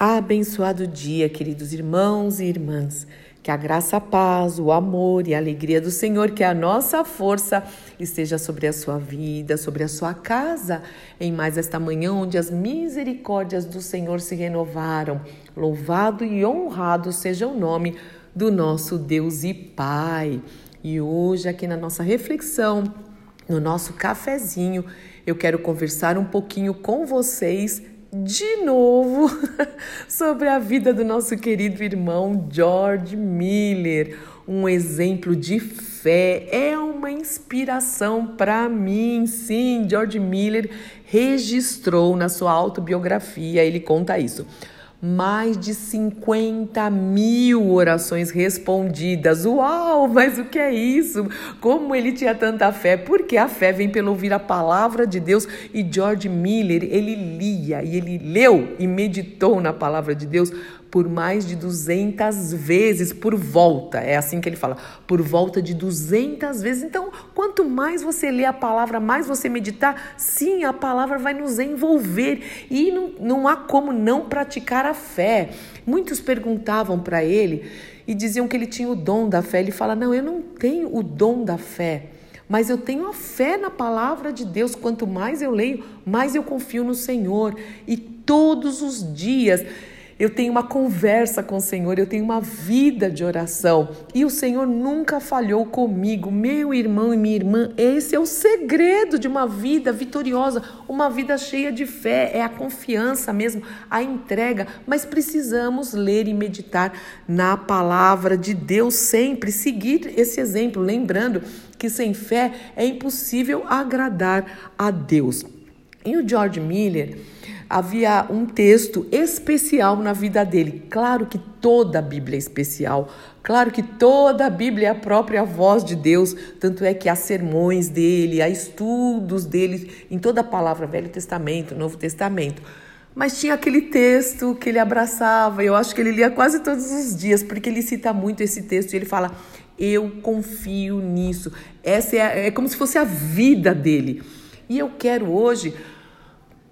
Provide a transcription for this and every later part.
Abençoado dia, queridos irmãos e irmãs. Que a graça, a paz, o amor e a alegria do Senhor, que a nossa força esteja sobre a sua vida, sobre a sua casa, em mais esta manhã onde as misericórdias do Senhor se renovaram. Louvado e honrado seja o nome do nosso Deus e Pai. E hoje, aqui na nossa reflexão, no nosso cafezinho, eu quero conversar um pouquinho com vocês de novo sobre a vida do nosso querido irmão George Miller, um exemplo de fé, é uma inspiração para mim. Sim, George Miller registrou na sua autobiografia, ele conta isso mais de 50 mil orações respondidas. Uau, mas o que é isso? Como ele tinha tanta fé? Porque a fé vem pelo ouvir a palavra de Deus e George Miller, ele lia e ele leu e meditou na palavra de Deus por mais de 200 vezes por volta. É assim que ele fala, por volta de 200 vezes. Então, quanto mais você lê a palavra, mais você meditar, sim, a palavra vai nos envolver e não, não há como não praticar a fé. Muitos perguntavam para ele e diziam que ele tinha o dom da fé. Ele fala: Não, eu não tenho o dom da fé mas eu tenho a fé na palavra de Deus. Quanto mais eu leio, mais eu confio no Senhor. E todos os dias eu tenho uma conversa com o Senhor, eu tenho uma vida de oração e o Senhor nunca falhou comigo. Meu irmão e minha irmã, esse é o segredo de uma vida vitoriosa, uma vida cheia de fé, é a confiança mesmo, a entrega, mas precisamos ler e meditar na palavra de Deus sempre, seguir esse exemplo, lembrando que sem fé é impossível agradar a Deus. E o George Miller, havia um texto especial na vida dele. Claro que toda a Bíblia é especial, claro que toda a Bíblia é a própria voz de Deus, tanto é que há sermões dele, há estudos dele em toda a palavra, Velho Testamento, Novo Testamento. Mas tinha aquele texto que ele abraçava, eu acho que ele lia quase todos os dias, porque ele cita muito esse texto e ele fala: Eu confio nisso. Essa é, é como se fosse a vida dele. E eu quero hoje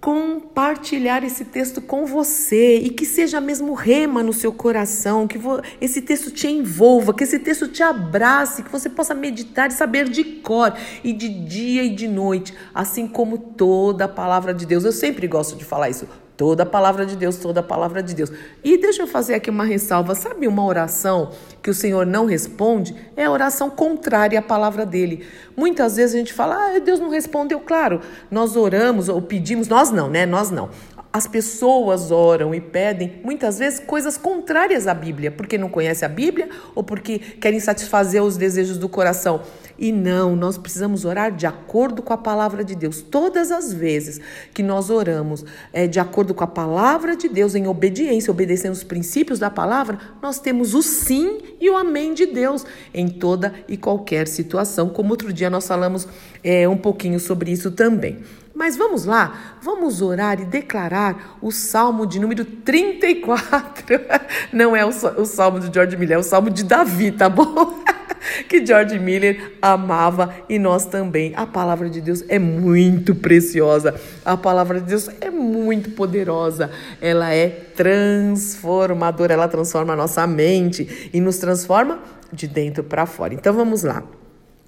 compartilhar esse texto com você e que seja mesmo rema no seu coração, que esse texto te envolva, que esse texto te abrace, que você possa meditar e saber de cor e de dia e de noite, assim como toda a palavra de Deus. Eu sempre gosto de falar isso. Toda a palavra de Deus, toda a palavra de Deus. E deixa eu fazer aqui uma ressalva. Sabe uma oração que o Senhor não responde? É a oração contrária à palavra dele. Muitas vezes a gente fala, ah, Deus não respondeu. Claro, nós oramos ou pedimos, nós não, né? Nós não. As pessoas oram e pedem muitas vezes coisas contrárias à Bíblia, porque não conhecem a Bíblia ou porque querem satisfazer os desejos do coração. E não, nós precisamos orar de acordo com a palavra de Deus. Todas as vezes que nós oramos é, de acordo com a palavra de Deus, em obediência, obedecendo os princípios da palavra, nós temos o sim e o amém de Deus em toda e qualquer situação. Como outro dia nós falamos é, um pouquinho sobre isso também. Mas vamos lá, vamos orar e declarar o salmo de número 34. Não é o, salmo de George Miller, é o salmo de Davi, tá bom? que George Miller amava e nós também. A palavra de Deus é muito preciosa. A palavra de Deus é muito poderosa. Ela é transformadora, ela transforma a nossa mente e nos transforma de dentro para fora. Então vamos lá.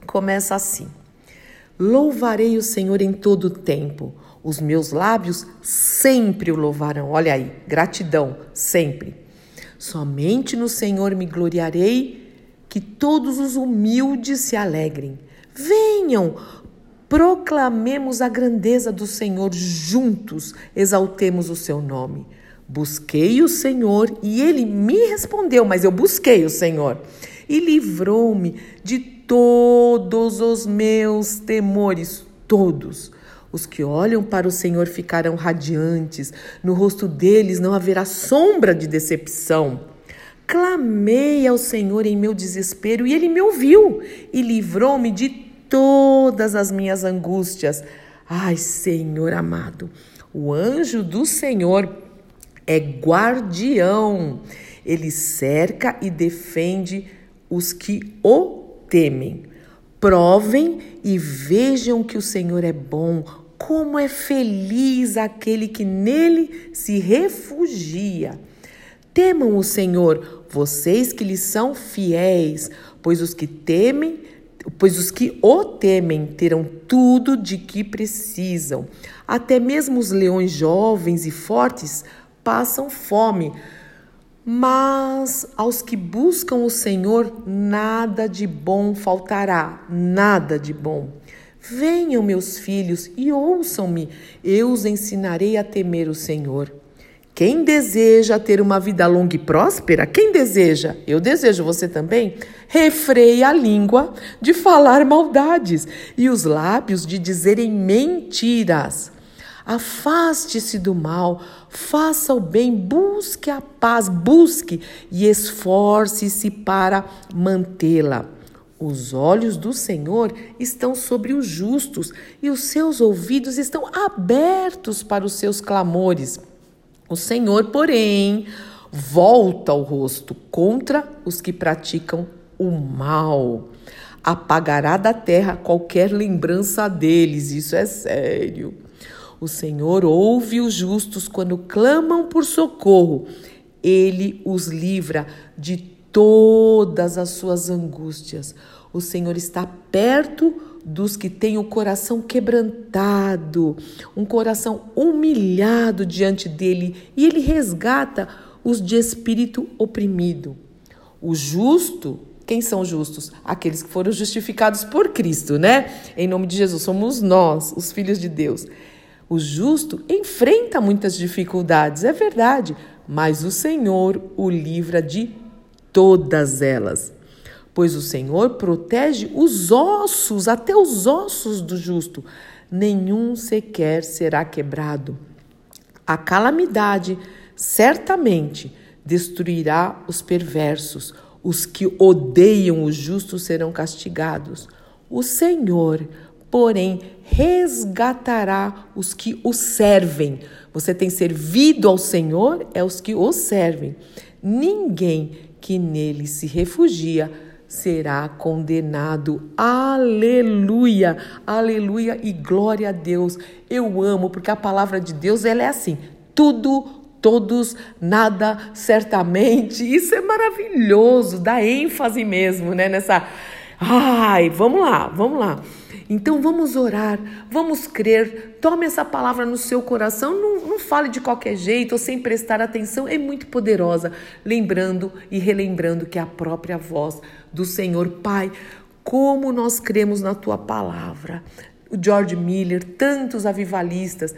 Começa assim: Louvarei o Senhor em todo o tempo. Os meus lábios sempre o louvarão. Olha aí, gratidão, sempre. Somente no Senhor me gloriarei que todos os humildes se alegrem. Venham, proclamemos a grandeza do Senhor juntos, exaltemos o seu nome. Busquei o Senhor e ele me respondeu, mas eu busquei o Senhor e livrou-me de todos os meus temores, todos. Os que olham para o Senhor ficarão radiantes, no rosto deles não haverá sombra de decepção. Clamei ao Senhor em meu desespero e ele me ouviu e livrou-me de todas as minhas angústias. Ai, Senhor amado, o anjo do Senhor é guardião. Ele cerca e defende os que o temem. Provem e vejam que o Senhor é bom. Como é feliz aquele que nele se refugia. Temam o Senhor, vocês que lhe são fiéis, pois os que temem, pois os que o temem terão tudo de que precisam. Até mesmo os leões jovens e fortes passam fome. Mas aos que buscam o Senhor, nada de bom faltará, nada de bom. Venham, meus filhos, e ouçam-me, eu os ensinarei a temer o Senhor. Quem deseja ter uma vida longa e próspera, quem deseja, eu desejo você também, refreie a língua de falar maldades e os lábios de dizerem mentiras. Afaste-se do mal, faça o bem, busque a paz, busque e esforce-se para mantê-la. Os olhos do Senhor estão sobre os justos e os seus ouvidos estão abertos para os seus clamores. O Senhor, porém, volta o rosto contra os que praticam o mal. Apagará da terra qualquer lembrança deles, isso é sério. O Senhor ouve os justos quando clamam por socorro. Ele os livra de todas as suas angústias. O Senhor está perto dos que têm o coração quebrantado, um coração humilhado diante dele, e ele resgata os de espírito oprimido. O justo quem são justos? Aqueles que foram justificados por Cristo, né? Em nome de Jesus, somos nós, os filhos de Deus. O justo enfrenta muitas dificuldades, é verdade, mas o Senhor o livra de todas elas. Pois o Senhor protege os ossos, até os ossos do justo, nenhum sequer será quebrado. A calamidade certamente destruirá os perversos, os que odeiam o justo serão castigados. O Senhor porém resgatará os que o servem. Você tem servido ao Senhor, é os que o servem. Ninguém que nele se refugia será condenado. Aleluia! Aleluia e glória a Deus. Eu amo porque a palavra de Deus ela é assim: tudo todos, nada, certamente. Isso é maravilhoso, dá ênfase mesmo, né, nessa Ai, vamos lá, vamos lá. Então vamos orar, vamos crer, tome essa palavra no seu coração, não, não fale de qualquer jeito ou sem prestar atenção, é muito poderosa, lembrando e relembrando que é a própria voz do Senhor. Pai, como nós cremos na tua palavra. O George Miller, tantos avivalistas,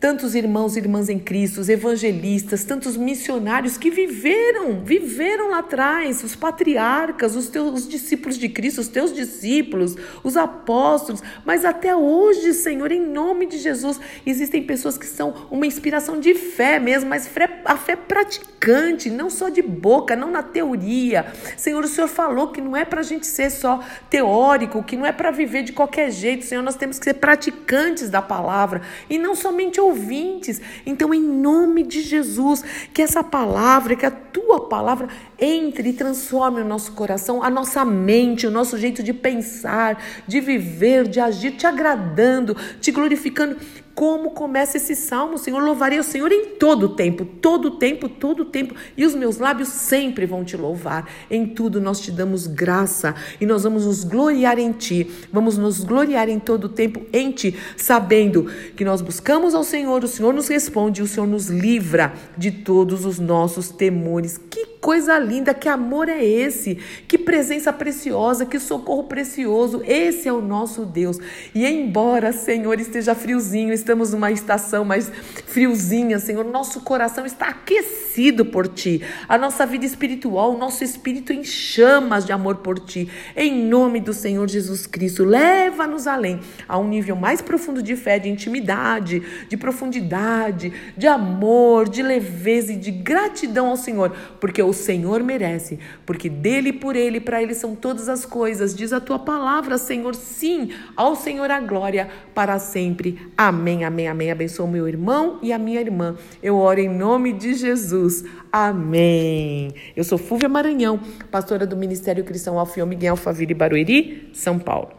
tantos irmãos e irmãs em Cristo, evangelistas, tantos missionários que viveram, viveram lá atrás, os patriarcas, os teus os discípulos de Cristo, os teus discípulos, os apóstolos, mas até hoje, Senhor, em nome de Jesus, existem pessoas que são uma inspiração de fé mesmo, mas a fé praticante, não só de boca, não na teoria. Senhor, o Senhor falou que não é para a gente ser só teórico, que não é para viver de qualquer jeito, Senhor, nós temos que ser praticantes da palavra. E não somente ouvintes. Então, em nome de Jesus, que essa palavra, que a tua palavra entre e transforme o nosso coração, a nossa mente, o nosso jeito de pensar, de viver, de agir, te agradando, te glorificando como começa esse salmo, Senhor. Louvarei o Senhor em todo o tempo, todo o tempo, todo o tempo. E os meus lábios sempre vão te louvar. Em tudo nós te damos graça e nós vamos nos gloriar em ti. Vamos nos gloriar em todo o tempo em ti, sabendo que nós buscamos ao Senhor, o Senhor nos responde, o Senhor nos livra de todos os nossos temores. Que coisa linda, que amor é esse? Que presença preciosa, que socorro precioso. Esse é o nosso Deus. E embora, Senhor, esteja friozinho, estamos numa estação mais friozinha, Senhor, nosso coração está aquecido por ti. A nossa vida espiritual, o nosso espírito em chamas de amor por ti. Em nome do Senhor Jesus Cristo, leva-nos além, a um nível mais profundo de fé, de intimidade, de profundidade, de amor, de leveza e de gratidão ao Senhor, porque o Senhor merece, porque dele, por ele, para ele são todas as coisas. Diz a tua palavra, Senhor, sim, ao Senhor a glória para sempre. Amém, amém, amém. Abençoa o meu irmão e a minha irmã. Eu oro em nome de Jesus. Amém. Eu sou Fúvia Maranhão, pastora do Ministério Cristão Alfião Miguel Alfaville Barueri, São Paulo.